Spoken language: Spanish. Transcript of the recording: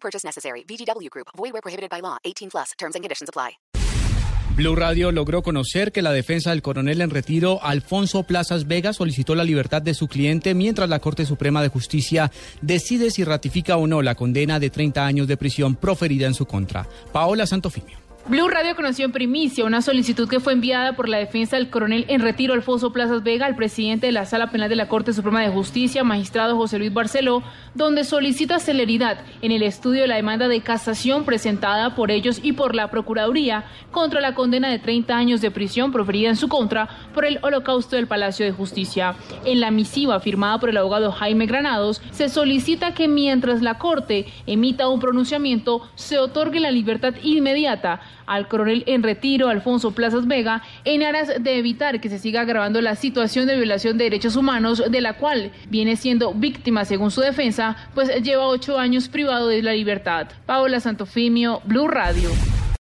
Purchase necessary. VGW Group. Void prohibited by law. 18 plus. Terms and conditions apply. Blue Radio logró conocer que la defensa del coronel en retiro, Alfonso Plazas Vega, solicitó la libertad de su cliente mientras la Corte Suprema de Justicia decide si ratifica o no la condena de 30 años de prisión proferida en su contra. Paola Santofimio. Blue Radio conoció en primicia una solicitud que fue enviada por la defensa del coronel en retiro Alfonso Plazas Vega al presidente de la Sala Penal de la Corte Suprema de Justicia, magistrado José Luis Barceló, donde solicita celeridad en el estudio de la demanda de casación presentada por ellos y por la Procuraduría contra la condena de 30 años de prisión proferida en su contra por el holocausto del Palacio de Justicia. En la misiva firmada por el abogado Jaime Granados, se solicita que mientras la Corte emita un pronunciamiento, se otorgue la libertad inmediata al coronel en retiro Alfonso Plazas Vega en aras de evitar que se siga agravando la situación de violación de derechos humanos de la cual viene siendo víctima según su defensa, pues lleva ocho años privado de la libertad. Paola Santofimio, Blue Radio.